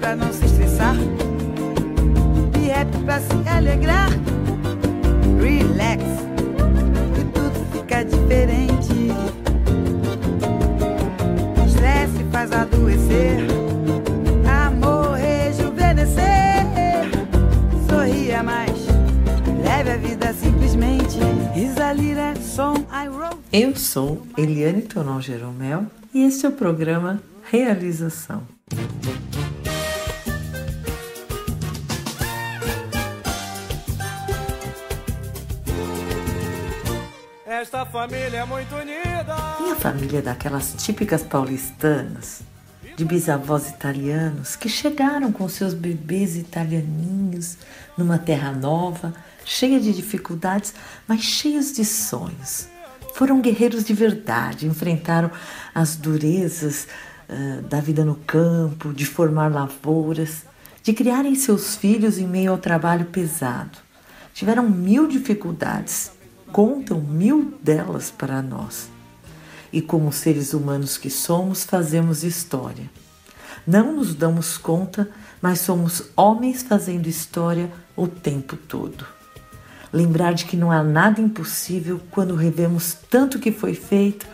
pra não se estressar. E rap pra se alegrar. Relax, e tudo fica diferente. Estresse faz adoecer. Amor rejuvenescer. Sorria mais. Leve a vida simplesmente. Risalira, som, I wrote. Eu sou Eliane Tonon Jeromel e este é o programa Realização. Esta família é muito unida. Minha família é daquelas típicas paulistanas, de bisavós italianos que chegaram com seus bebês italianinhos numa terra nova, cheia de dificuldades, mas cheios de sonhos. Foram guerreiros de verdade, enfrentaram as durezas uh, da vida no campo, de formar lavouras, de criarem seus filhos em meio ao trabalho pesado. Tiveram mil dificuldades, contam mil delas para nós. E como seres humanos que somos, fazemos história. Não nos damos conta, mas somos homens fazendo história o tempo todo. Lembrar de que não há nada impossível quando revemos tanto que foi feito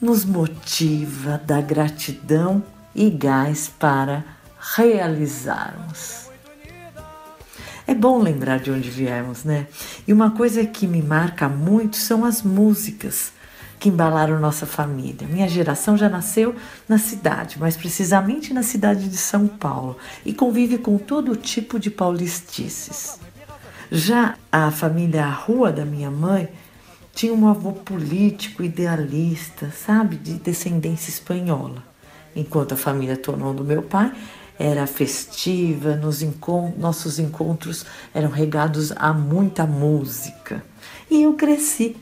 nos motiva da gratidão e gás para realizarmos. É bom lembrar de onde viemos, né? E uma coisa que me marca muito são as músicas que embalaram nossa família. Minha geração já nasceu na cidade, mais precisamente na cidade de São Paulo, e convive com todo tipo de paulistices. Já a família Rua da minha mãe tinha um avô político, idealista, sabe, de descendência espanhola. Enquanto a família Tonon do meu pai era festiva, nos encont nossos encontros eram regados a muita música. E eu cresci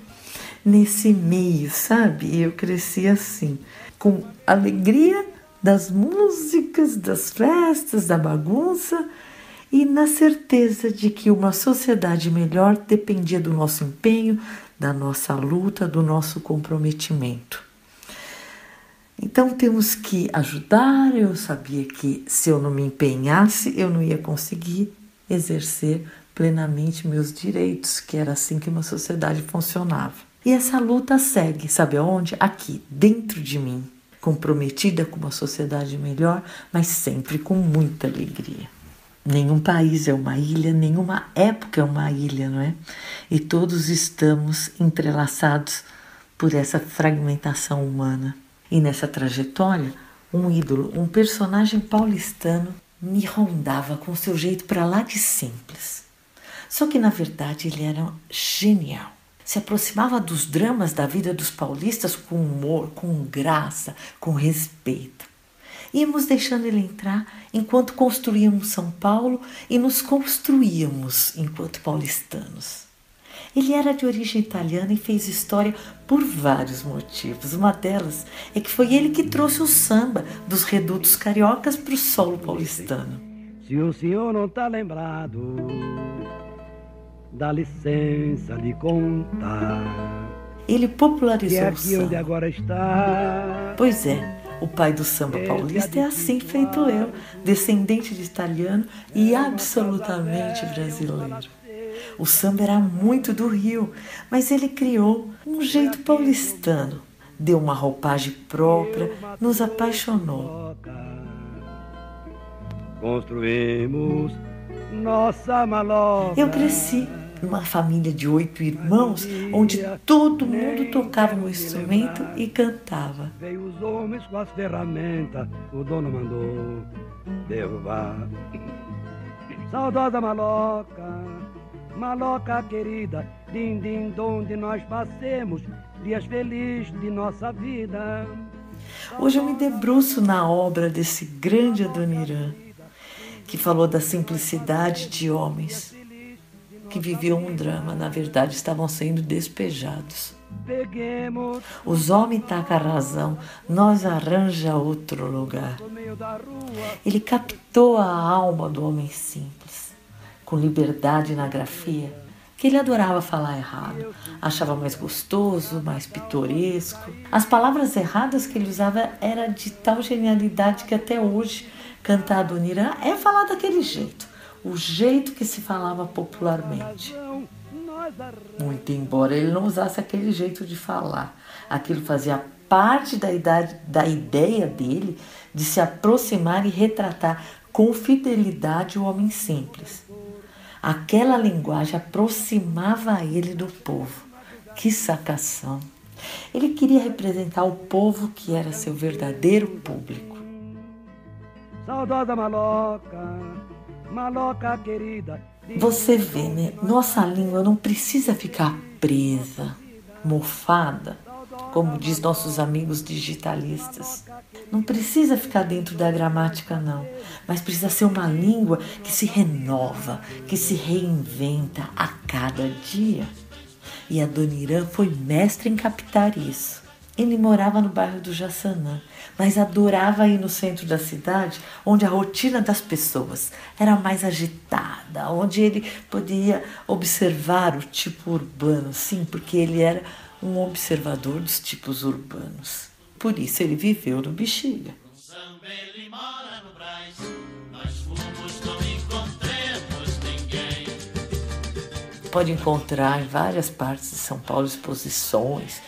nesse meio, sabe? Eu cresci assim, com alegria das músicas, das festas, da bagunça e na certeza de que uma sociedade melhor dependia do nosso empenho, da nossa luta, do nosso comprometimento. Então temos que ajudar. Eu sabia que se eu não me empenhasse, eu não ia conseguir exercer plenamente meus direitos, que era assim que uma sociedade funcionava. E essa luta segue, sabe aonde? Aqui, dentro de mim, comprometida com uma sociedade melhor, mas sempre com muita alegria. Nenhum país é uma ilha, nenhuma época é uma ilha, não é? E todos estamos entrelaçados por essa fragmentação humana. E nessa trajetória, um ídolo, um personagem paulistano me rondava com seu jeito para lá de simples. Só que na verdade ele era genial. Se aproximava dos dramas da vida dos paulistas com humor, com graça, com respeito. Íamos deixando ele entrar enquanto construíamos São Paulo e nos construíamos enquanto paulistanos. Ele era de origem italiana e fez história por vários motivos. Uma delas é que foi ele que trouxe o samba dos redutos cariocas para o solo paulistano. Se o senhor não está lembrado, dá licença de contar. Ele popularizou que o samba. agora está. Pois é, o pai do samba paulista é assim feito eu, descendente de italiano e absolutamente brasileiro. O samba era muito do Rio, mas ele criou um jeito paulistano, deu uma roupagem própria, nos apaixonou. Construímos nossa maloca. Eu cresci numa família de oito irmãos, onde todo mundo tocava um instrumento e cantava. Veio os homens com as ferramentas, o dono mandou derrubar. Saudosa maloca, maloca querida, din din donde nós passemos dias felizes de nossa vida. Hoje eu me debruço na obra desse grande Adoniran, que falou da simplicidade de homens que viviam um drama, na verdade estavam sendo despejados. Os homens tacam a razão, nós arranja outro lugar. Ele captou a alma do homem simples, com liberdade na grafia, que ele adorava falar errado, achava mais gostoso, mais pitoresco. As palavras erradas que ele usava era de tal genialidade que até hoje Cantar Adoniran é falar daquele jeito, o jeito que se falava popularmente. Muito embora ele não usasse aquele jeito de falar, aquilo fazia parte da, idade, da ideia dele de se aproximar e retratar com fidelidade o homem simples. Aquela linguagem aproximava ele do povo. Que sacação! Ele queria representar o povo que era seu verdadeiro público. Saudosa maloca, maloca querida. Você vê, né? Nossa língua não precisa ficar presa, mofada, como diz nossos amigos digitalistas. Não precisa ficar dentro da gramática, não, mas precisa ser uma língua que se renova, que se reinventa a cada dia. E a Dona Irã foi mestre em captar isso. Ele morava no bairro do Jaçanã, mas adorava ir no centro da cidade, onde a rotina das pessoas era mais agitada, onde ele podia observar o tipo urbano, sim, porque ele era um observador dos tipos urbanos. Por isso ele viveu no Bexiga. Pode encontrar em várias partes de São Paulo exposições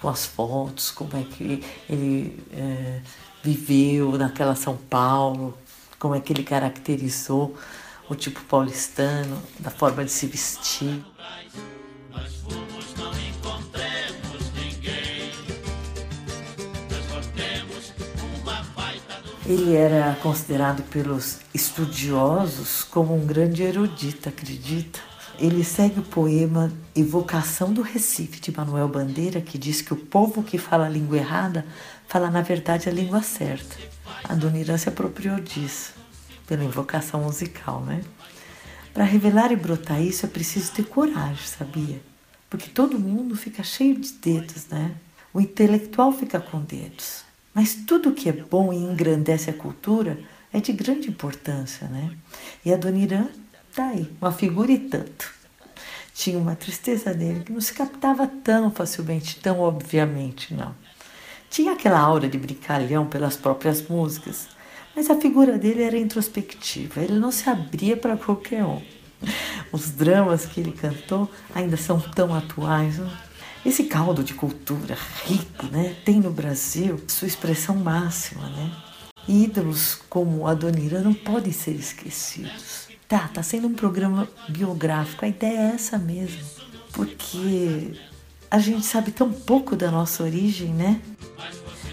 com as fotos, como é que ele é, viveu naquela São Paulo, como é que ele caracterizou o tipo paulistano, da forma de se vestir. Ele era considerado pelos estudiosos como um grande erudito, acredita? Ele segue o poema Evocação do Recife, de Manuel Bandeira, que diz que o povo que fala a língua errada fala, na verdade, a língua certa. A Dona Irã se apropriou disso, pela invocação musical, né? Para revelar e brotar isso é preciso ter coragem, sabia? Porque todo mundo fica cheio de dedos, né? O intelectual fica com dedos. Mas tudo que é bom e engrandece a cultura é de grande importância, né? E a Dona Irã tá aí, uma figura e tanto. Tinha uma tristeza nele que não se captava tão facilmente, tão obviamente, não. Tinha aquela aura de brincalhão pelas próprias músicas, mas a figura dele era introspectiva, ele não se abria para qualquer um. Os dramas que ele cantou ainda são tão atuais. Não? Esse caldo de cultura rico, né, tem no Brasil sua expressão máxima, né? Ídolos como a Donira não podem ser esquecidos. Tá, tá sendo um programa biográfico, a ideia é essa mesmo, porque a gente sabe tão pouco da nossa origem, né?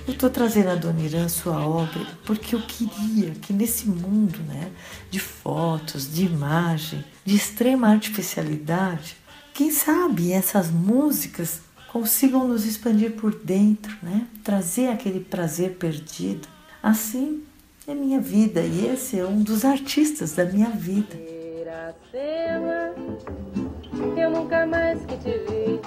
Eu estou trazendo a Dona Irã sua obra porque eu queria que nesse mundo né, de fotos, de imagem, de extrema artificialidade, quem sabe essas músicas consigam nos expandir por dentro, né? Trazer aquele prazer perdido. Assim é minha vida e esse é um dos artistas da minha vida. Iracema, eu nunca mais que te vi.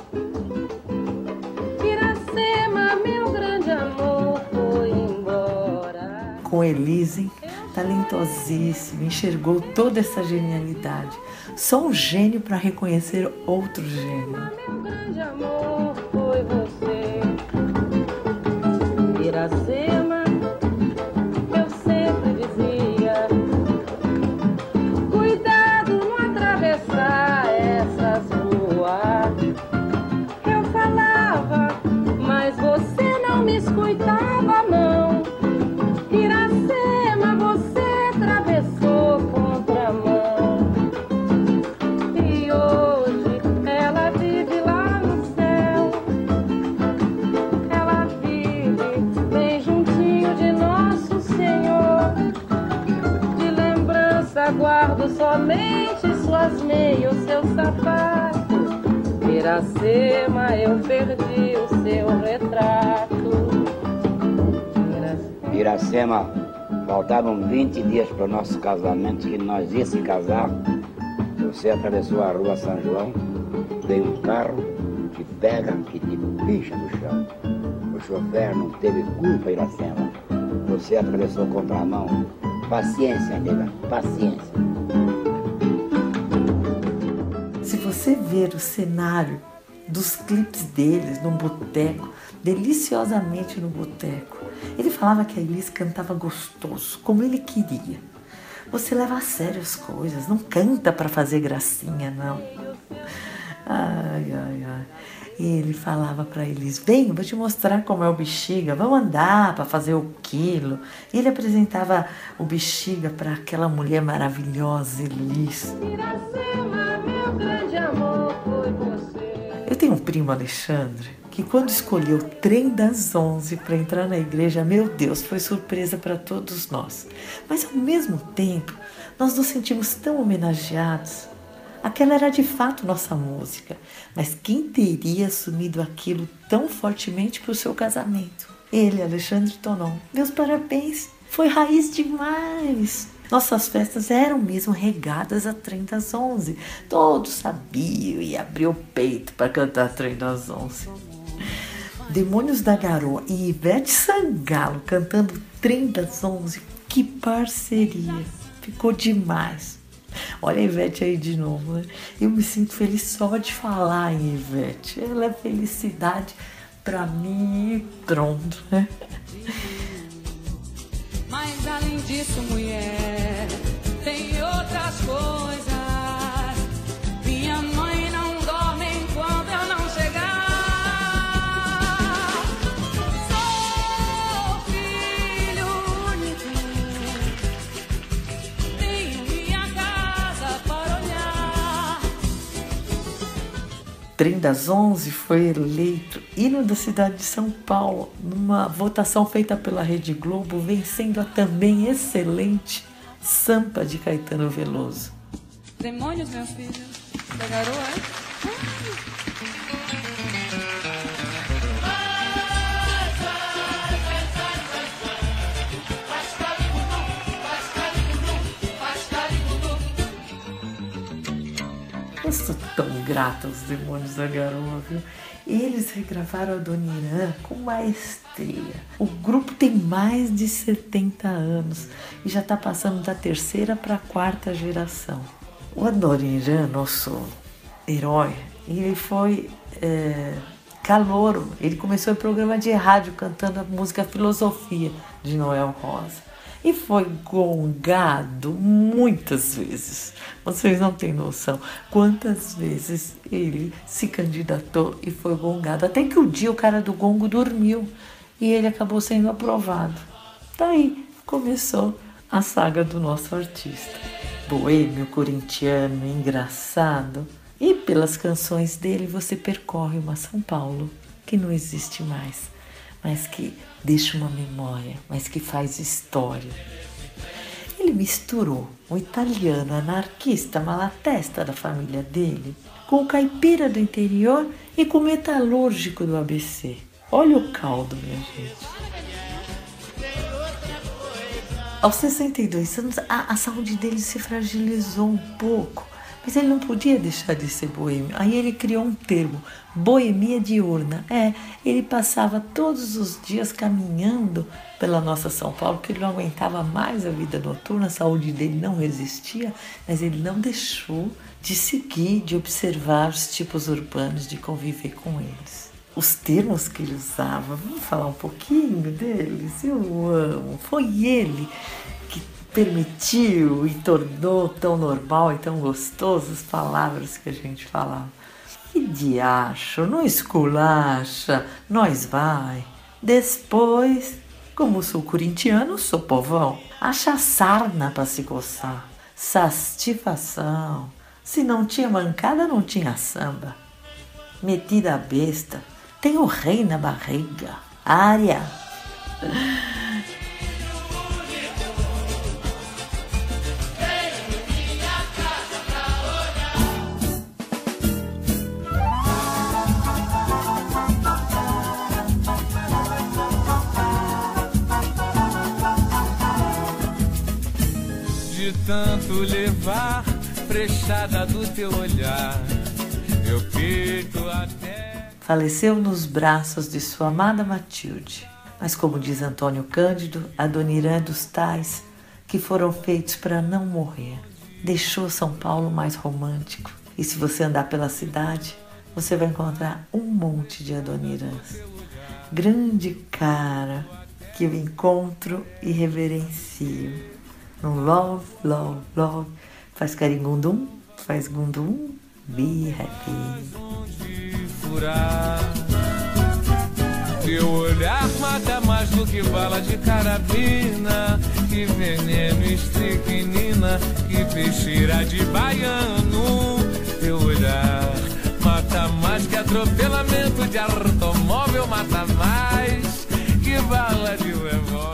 Iracema, meu grande amor foi embora. Com Elise, talentosíssimo, enxergou toda essa genialidade Sou um gênio para reconhecer outro gênio. Meu grande amor foi você, Iracema. Guardo somente suas meias, seu sapato. Iracema, eu perdi o seu retrato. Iracema. Faltavam 20 dias para o nosso casamento, que nós ia se casar. Você atravessou a rua São João, veio um carro que pega, que te picha no chão. O chofer não teve culpa, Iracema. Você atravessou contramão. Paciência, nega, paciência. Você ver o cenário dos clipes deles no boteco, deliciosamente no boteco, Ele falava que a Elis cantava gostoso, como ele queria. Você leva a sério as coisas, não canta para fazer gracinha, não. Ai, ai, ai. E ele falava para eles: Vem, vou te mostrar como é o bexiga, vamos andar para fazer o quilo. E ele apresentava o bexiga para aquela mulher maravilhosa, Elis. Iracema, grande amor, foi você. Eu tenho um primo, Alexandre, que quando escolheu o trem das 11 para entrar na igreja, meu Deus, foi surpresa para todos nós. Mas ao mesmo tempo, nós nos sentimos tão homenageados. Aquela era de fato nossa música, mas quem teria assumido aquilo tão fortemente para o seu casamento? Ele, Alexandre Tonon. Meus parabéns, foi raiz demais. Nossas festas eram mesmo regadas a trem das onze. Todos sabiam e abriam o peito para cantar trem das onze. Demônios da Garoa e Ivete Sangalo cantando Trem das Onze. Que parceria! Ficou demais. Olha a Ivete aí de novo, né? Eu me sinto feliz só de falar em Ivete. Ela é felicidade para mim e pronto, né? Mas além disso, mulher, tem outras coisas. Minha mãe não dorme enquanto eu não chegar. Sou filho único. Tenho minha casa para olhar. Trem das Onze foi eleito hino da cidade de São Paulo numa votação feita pela Rede Globo, vencendo a também excelente Sampa de Caetano Veloso. Demônios, meu filho. Da garoa, é? Grata aos Demônios da Garoa, viu? Eles regravaram a Dona Irã com maestria. O grupo tem mais de 70 anos e já está passando da terceira para a quarta geração. O Adoniran, nosso herói, ele foi é, calouro. Ele começou em programa de rádio cantando a música Filosofia de Noel Rosa. E foi gongado muitas vezes. Vocês não têm noção quantas vezes ele se candidatou e foi gongado. Até que um dia o cara do gongo dormiu e ele acabou sendo aprovado. Daí começou a saga do nosso artista. Boêmio, corintiano, engraçado. E pelas canções dele você percorre uma São Paulo que não existe mais, mas que deixa uma memória, mas que faz história. Ele misturou o italiano anarquista malatesta da família dele com o caipira do interior e com o metalúrgico do ABC. Olha o caldo, minha gente. Aos 62 anos, a, a saúde dele se fragilizou um pouco, mas ele não podia deixar de ser boêmio. Aí ele criou um termo, boemia diurna. É, ele passava todos os dias caminhando pela nossa São Paulo, porque ele não aguentava mais a vida noturna, a saúde dele não resistia, mas ele não deixou de seguir, de observar os tipos urbanos, de conviver com eles. Os termos que ele usava, vamos falar um pouquinho deles? Eu amo. Foi ele permitiu e tornou tão normal e tão gostoso as palavras que a gente falava. Que diacho, não esculacha, nós vai. Depois, como sou corintiano, sou povão. Acha sarna para se coçar. Sastifação. Se não tinha mancada, não tinha samba. Metida a besta. Tem o rei na barriga. Área. tanto levar frechada do teu olhar, meu peito até. Faleceu nos braços de sua amada Matilde. Mas, como diz Antônio Cândido, a Dona Irã é dos tais que foram feitos para não morrer. Deixou São Paulo mais romântico. E se você andar pela cidade, você vai encontrar um monte de Adonirãs. Grande cara, que eu encontro e reverencio. No love, love, love. Faz caringundum, faz gundum, be happy. Teu olhar mata mais do que bala de carabina, que veneno estricnina, que peixeira de baiano. Teu olhar mata mais que atropelamento de automóvel, mata mais que bala de revólver.